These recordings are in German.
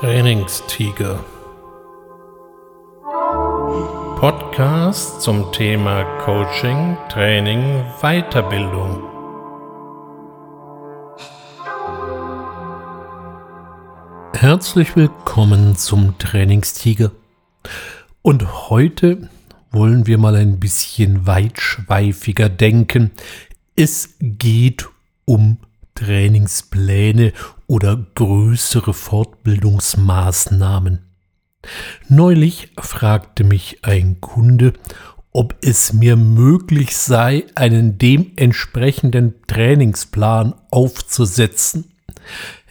Trainingstiger. Podcast zum Thema Coaching, Training, Weiterbildung. Herzlich willkommen zum Trainingstiger. Und heute wollen wir mal ein bisschen weitschweifiger denken. Es geht um Trainingspläne oder größere Fortbildungsmaßnahmen. Neulich fragte mich ein Kunde, ob es mir möglich sei, einen dementsprechenden Trainingsplan aufzusetzen.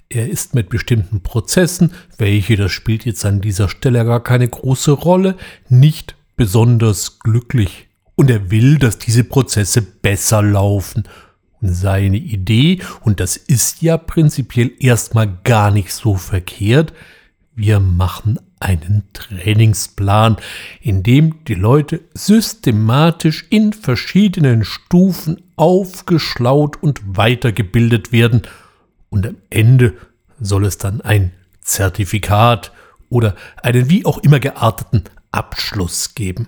Er ist mit bestimmten Prozessen, welche, das spielt jetzt an dieser Stelle gar keine große Rolle, nicht besonders glücklich. Und er will, dass diese Prozesse besser laufen seine Idee, und das ist ja prinzipiell erstmal gar nicht so verkehrt, wir machen einen Trainingsplan, in dem die Leute systematisch in verschiedenen Stufen aufgeschlaut und weitergebildet werden. Und am Ende soll es dann ein Zertifikat oder einen wie auch immer gearteten Abschluss geben.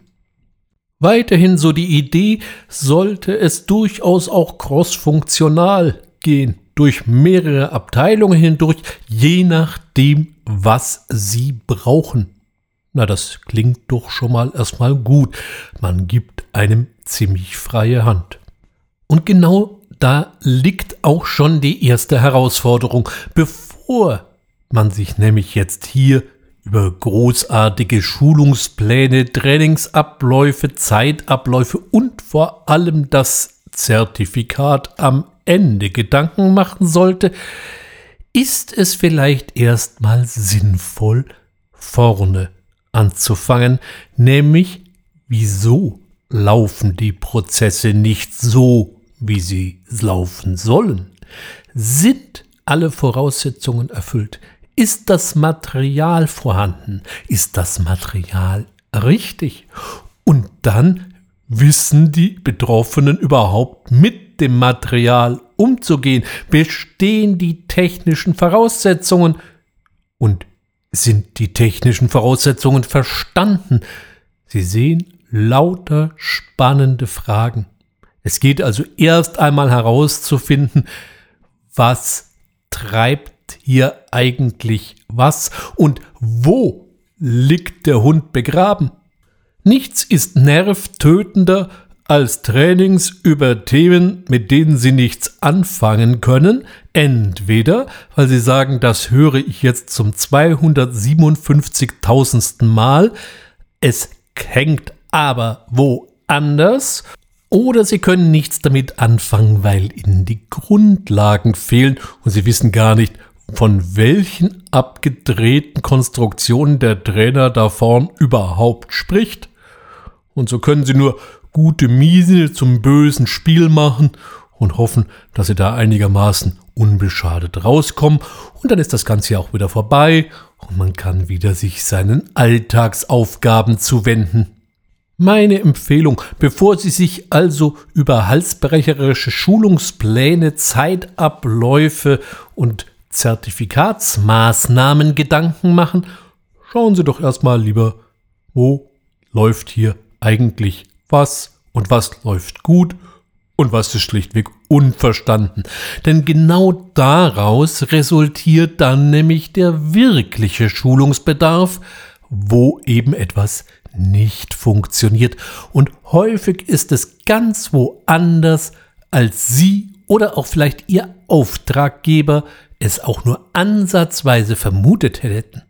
Weiterhin so die Idee, sollte es durchaus auch crossfunktional gehen, durch mehrere Abteilungen hindurch, je nachdem, was sie brauchen. Na, das klingt doch schon mal erstmal gut. Man gibt einem ziemlich freie Hand. Und genau da liegt auch schon die erste Herausforderung, bevor man sich nämlich jetzt hier über großartige Schulungspläne, Trainingsabläufe, Zeitabläufe und vor allem das Zertifikat am Ende Gedanken machen sollte, ist es vielleicht erstmal sinnvoll, vorne anzufangen, nämlich wieso laufen die Prozesse nicht so, wie sie laufen sollen? Sind alle Voraussetzungen erfüllt? Ist das Material vorhanden? Ist das Material richtig? Und dann wissen die Betroffenen überhaupt mit dem Material umzugehen? Bestehen die technischen Voraussetzungen? Und sind die technischen Voraussetzungen verstanden? Sie sehen lauter spannende Fragen. Es geht also erst einmal herauszufinden, was treibt hier eigentlich was und wo liegt der Hund begraben? Nichts ist nervtötender als Trainings über Themen, mit denen Sie nichts anfangen können, entweder weil Sie sagen, das höre ich jetzt zum 257.000. Mal, es hängt aber woanders, oder Sie können nichts damit anfangen, weil Ihnen die Grundlagen fehlen und Sie wissen gar nicht, von welchen abgedrehten Konstruktionen der Trainer da vorn überhaupt spricht. Und so können sie nur gute Miese zum bösen Spiel machen und hoffen, dass sie da einigermaßen unbeschadet rauskommen und dann ist das Ganze ja auch wieder vorbei und man kann wieder sich seinen Alltagsaufgaben zuwenden. Meine Empfehlung, bevor Sie sich also über halsbrecherische Schulungspläne, Zeitabläufe und Zertifikatsmaßnahmen Gedanken machen, schauen Sie doch erstmal lieber, wo läuft hier eigentlich was und was läuft gut und was ist schlichtweg unverstanden. Denn genau daraus resultiert dann nämlich der wirkliche Schulungsbedarf, wo eben etwas nicht funktioniert. Und häufig ist es ganz woanders, als Sie oder auch vielleicht Ihr Auftraggeber es auch nur ansatzweise vermutet hätten.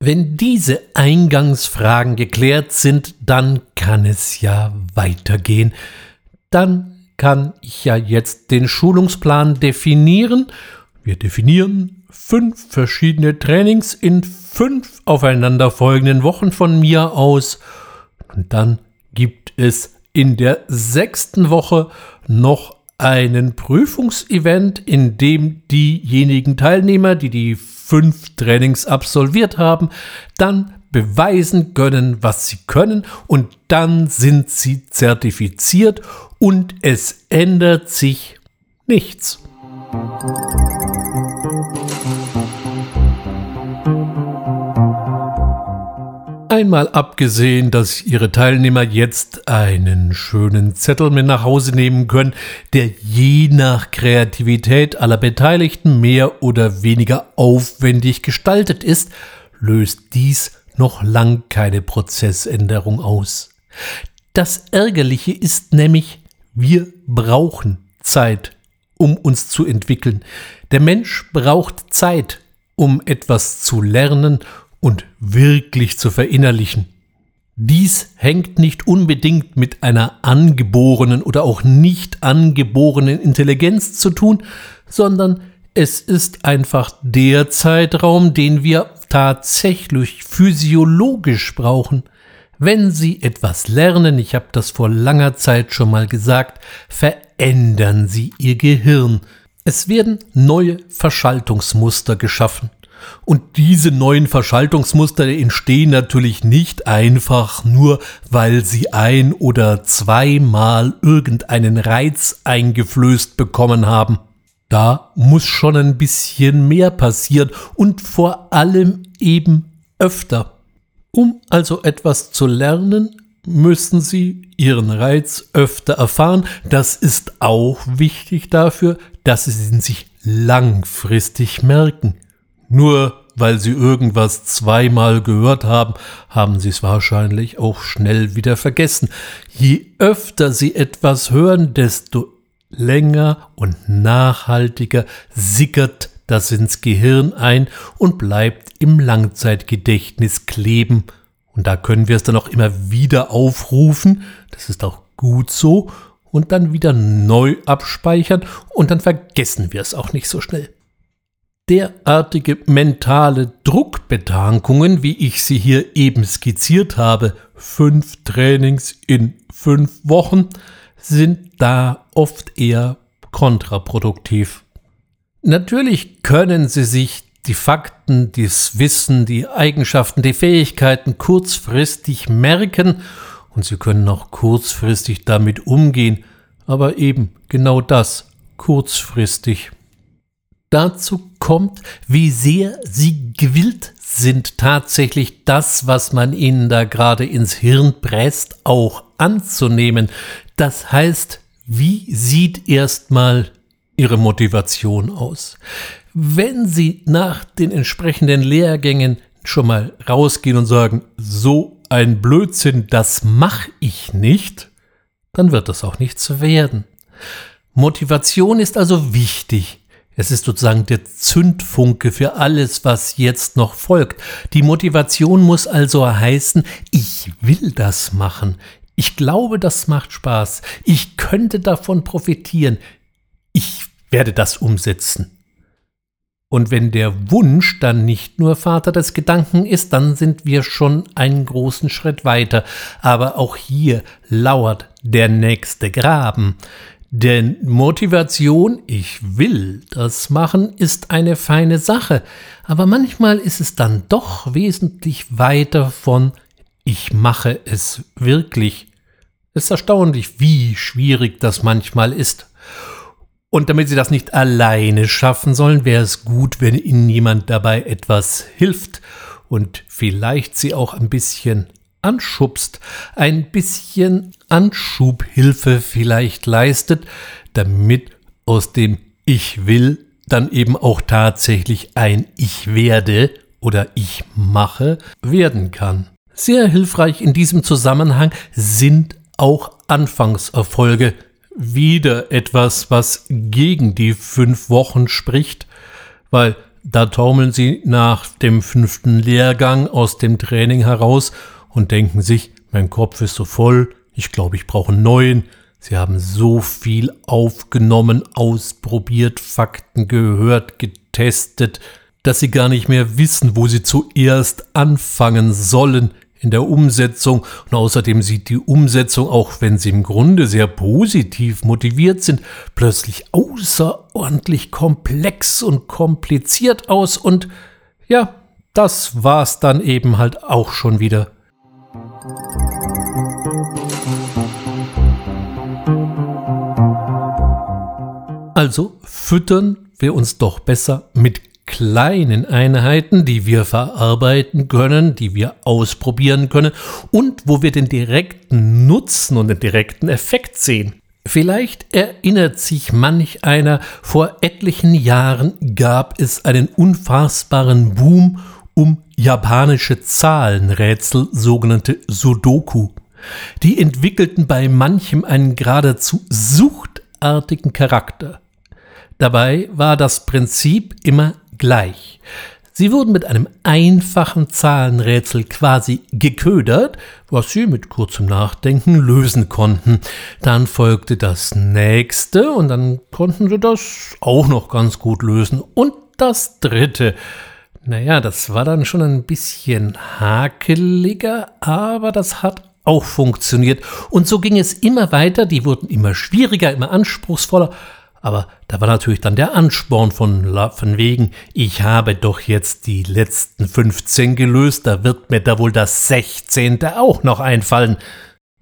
Wenn diese Eingangsfragen geklärt sind, dann kann es ja weitergehen. Dann kann ich ja jetzt den Schulungsplan definieren. Wir definieren fünf verschiedene Trainings in fünf aufeinanderfolgenden Wochen von mir aus. Und dann gibt es in der sechsten Woche noch einen Prüfungsevent, in dem diejenigen Teilnehmer, die die fünf Trainings absolviert haben, dann beweisen können, was sie können und dann sind sie zertifiziert und es ändert sich nichts. Musik Einmal abgesehen, dass Ihre Teilnehmer jetzt einen schönen Zettel mit nach Hause nehmen können, der je nach Kreativität aller Beteiligten mehr oder weniger aufwendig gestaltet ist, löst dies noch lang keine Prozessänderung aus. Das Ärgerliche ist nämlich, wir brauchen Zeit, um uns zu entwickeln. Der Mensch braucht Zeit, um etwas zu lernen und wirklich zu verinnerlichen. Dies hängt nicht unbedingt mit einer angeborenen oder auch nicht angeborenen Intelligenz zu tun, sondern es ist einfach der Zeitraum, den wir tatsächlich physiologisch brauchen. Wenn Sie etwas lernen, ich habe das vor langer Zeit schon mal gesagt, verändern Sie Ihr Gehirn. Es werden neue Verschaltungsmuster geschaffen. Und diese neuen Verschaltungsmuster entstehen natürlich nicht einfach nur, weil sie ein oder zweimal irgendeinen Reiz eingeflößt bekommen haben. Da muss schon ein bisschen mehr passieren und vor allem eben öfter. Um also etwas zu lernen, müssen Sie Ihren Reiz öfter erfahren. Das ist auch wichtig dafür, dass Sie ihn sich langfristig merken. Nur weil sie irgendwas zweimal gehört haben, haben sie es wahrscheinlich auch schnell wieder vergessen. Je öfter sie etwas hören, desto länger und nachhaltiger sickert das ins Gehirn ein und bleibt im Langzeitgedächtnis kleben. Und da können wir es dann auch immer wieder aufrufen, das ist auch gut so, und dann wieder neu abspeichern und dann vergessen wir es auch nicht so schnell derartige mentale Druckbetankungen, wie ich sie hier eben skizziert habe, fünf Trainings in fünf Wochen, sind da oft eher kontraproduktiv. Natürlich können Sie sich die Fakten, das Wissen, die Eigenschaften, die Fähigkeiten kurzfristig merken und Sie können auch kurzfristig damit umgehen, aber eben genau das kurzfristig. Dazu kommt, wie sehr sie gewillt sind, tatsächlich das, was man ihnen da gerade ins Hirn presst, auch anzunehmen. Das heißt, wie sieht erstmal ihre Motivation aus? Wenn sie nach den entsprechenden Lehrgängen schon mal rausgehen und sagen, so ein Blödsinn, das mache ich nicht, dann wird das auch nichts werden. Motivation ist also wichtig. Es ist sozusagen der Zündfunke für alles, was jetzt noch folgt. Die Motivation muss also heißen, ich will das machen. Ich glaube, das macht Spaß. Ich könnte davon profitieren. Ich werde das umsetzen. Und wenn der Wunsch dann nicht nur Vater des Gedanken ist, dann sind wir schon einen großen Schritt weiter. Aber auch hier lauert der nächste Graben. Denn Motivation, ich will das machen, ist eine feine Sache, aber manchmal ist es dann doch wesentlich weiter von ich mache es wirklich. Es ist erstaunlich, wie schwierig das manchmal ist. Und damit Sie das nicht alleine schaffen sollen, wäre es gut, wenn Ihnen jemand dabei etwas hilft und vielleicht Sie auch ein bisschen anschubst, ein bisschen Anschubhilfe vielleicht leistet, damit aus dem Ich will dann eben auch tatsächlich ein Ich werde oder Ich mache werden kann. Sehr hilfreich in diesem Zusammenhang sind auch Anfangserfolge. Wieder etwas, was gegen die fünf Wochen spricht, weil da taumeln sie nach dem fünften Lehrgang aus dem Training heraus und denken sich, mein Kopf ist so voll, ich glaube, ich brauche einen neuen. Sie haben so viel aufgenommen, ausprobiert, Fakten gehört, getestet, dass sie gar nicht mehr wissen, wo sie zuerst anfangen sollen in der Umsetzung. Und außerdem sieht die Umsetzung, auch wenn sie im Grunde sehr positiv motiviert sind, plötzlich außerordentlich komplex und kompliziert aus. Und ja, das war's dann eben halt auch schon wieder. Also füttern wir uns doch besser mit kleinen Einheiten, die wir verarbeiten können, die wir ausprobieren können und wo wir den direkten Nutzen und den direkten Effekt sehen. Vielleicht erinnert sich manch einer, vor etlichen Jahren gab es einen unfassbaren Boom um japanische Zahlenrätsel, sogenannte Sudoku. Die entwickelten bei manchem einen geradezu suchtartigen Charakter. Dabei war das Prinzip immer gleich. Sie wurden mit einem einfachen Zahlenrätsel quasi geködert, was sie mit kurzem Nachdenken lösen konnten. Dann folgte das nächste und dann konnten sie das auch noch ganz gut lösen. Und das dritte. Naja, das war dann schon ein bisschen hakeliger, aber das hat auch funktioniert. Und so ging es immer weiter, die wurden immer schwieriger, immer anspruchsvoller, aber da war natürlich dann der Ansporn von, von wegen, ich habe doch jetzt die letzten 15 gelöst, da wird mir da wohl das 16. auch noch einfallen.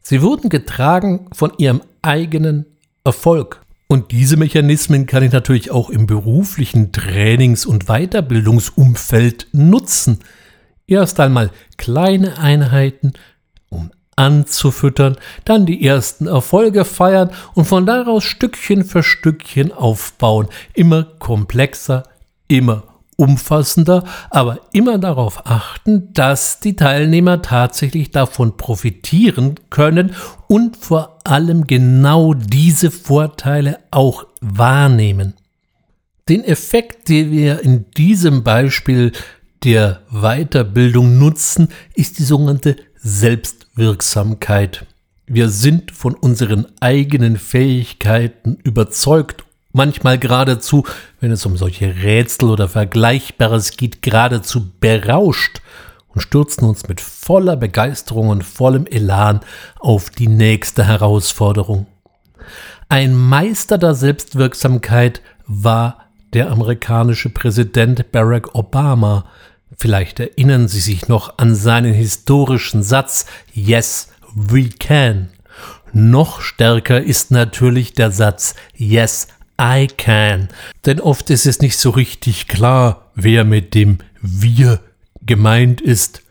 Sie wurden getragen von ihrem eigenen Erfolg. Und diese Mechanismen kann ich natürlich auch im beruflichen Trainings- und Weiterbildungsumfeld nutzen. Erst einmal kleine Einheiten, um anzufüttern, dann die ersten Erfolge feiern und von daraus Stückchen für Stückchen aufbauen. Immer komplexer, immer umfassender, aber immer darauf achten, dass die Teilnehmer tatsächlich davon profitieren können und vor allem genau diese Vorteile auch wahrnehmen. Den Effekt, den wir in diesem Beispiel der Weiterbildung nutzen, ist die sogenannte Selbstwirksamkeit. Wir sind von unseren eigenen Fähigkeiten überzeugt, manchmal geradezu, wenn es um solche Rätsel oder Vergleichbares geht, geradezu berauscht und stürzen uns mit voller Begeisterung und vollem Elan auf die nächste Herausforderung. Ein Meister der Selbstwirksamkeit war der amerikanische Präsident Barack Obama, Vielleicht erinnern Sie sich noch an seinen historischen Satz Yes, we can. Noch stärker ist natürlich der Satz Yes, I can. Denn oft ist es nicht so richtig klar, wer mit dem wir gemeint ist.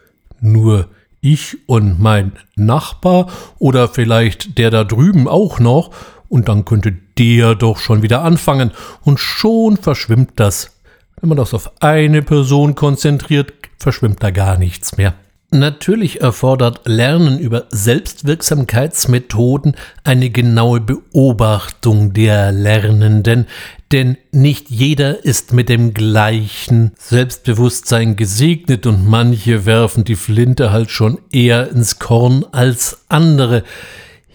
Nur ich und mein Nachbar oder vielleicht der da drüben auch noch und dann könnte der doch schon wieder anfangen und schon verschwimmt das wenn man das auf eine Person konzentriert, verschwimmt da gar nichts mehr. Natürlich erfordert Lernen über Selbstwirksamkeitsmethoden eine genaue Beobachtung der Lernenden, denn nicht jeder ist mit dem gleichen Selbstbewusstsein gesegnet und manche werfen die Flinte halt schon eher ins Korn als andere.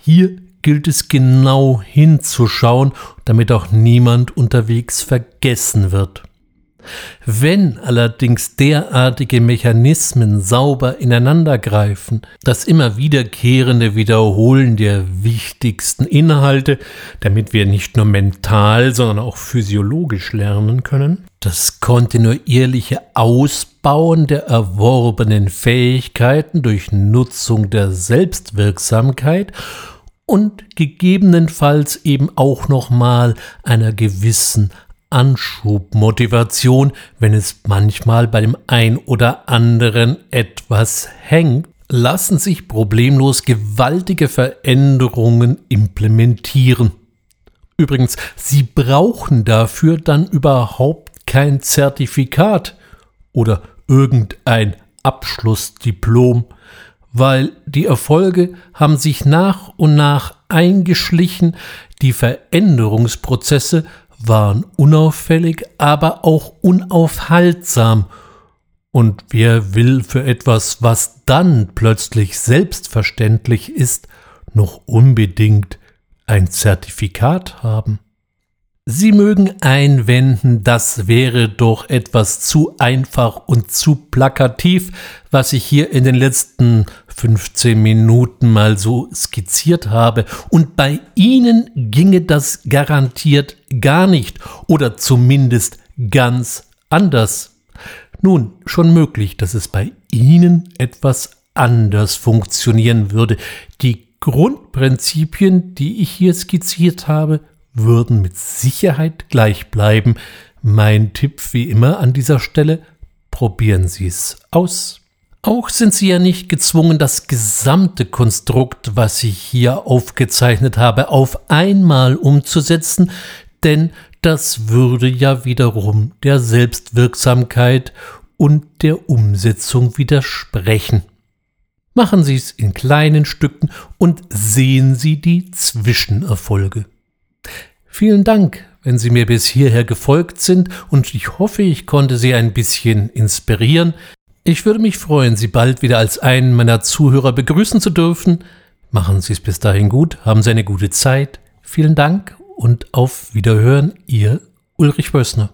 Hier gilt es genau hinzuschauen, damit auch niemand unterwegs vergessen wird. Wenn allerdings derartige Mechanismen sauber ineinandergreifen, das immer wiederkehrende Wiederholen der wichtigsten Inhalte, damit wir nicht nur mental, sondern auch physiologisch lernen können, das kontinuierliche Ausbauen der erworbenen Fähigkeiten durch Nutzung der Selbstwirksamkeit und gegebenenfalls eben auch nochmal einer gewissen Anschubmotivation, wenn es manchmal bei dem ein oder anderen etwas hängt, lassen sich problemlos gewaltige Veränderungen implementieren. Übrigens, Sie brauchen dafür dann überhaupt kein Zertifikat oder irgendein Abschlussdiplom, weil die Erfolge haben sich nach und nach eingeschlichen, die Veränderungsprozesse waren unauffällig, aber auch unaufhaltsam. Und wer will für etwas, was dann plötzlich selbstverständlich ist, noch unbedingt ein Zertifikat haben? Sie mögen einwenden, das wäre doch etwas zu einfach und zu plakativ, was ich hier in den letzten 15 Minuten mal so skizziert habe. Und bei Ihnen ginge das garantiert gar nicht oder zumindest ganz anders. Nun, schon möglich, dass es bei Ihnen etwas anders funktionieren würde. Die Grundprinzipien, die ich hier skizziert habe, würden mit Sicherheit gleich bleiben, Mein Tipp wie immer an dieser Stelle, probieren Sie es aus. Auch sind Sie ja nicht gezwungen, das gesamte Konstrukt, was ich hier aufgezeichnet habe, auf einmal umzusetzen, denn das würde ja wiederum der Selbstwirksamkeit und der Umsetzung widersprechen. Machen Sie es in kleinen Stücken und sehen Sie die Zwischenerfolge. Vielen Dank, wenn Sie mir bis hierher gefolgt sind und ich hoffe, ich konnte Sie ein bisschen inspirieren. Ich würde mich freuen, Sie bald wieder als einen meiner Zuhörer begrüßen zu dürfen. Machen Sie es bis dahin gut, haben Sie eine gute Zeit. Vielen Dank und auf Wiederhören, Ihr Ulrich Wössner.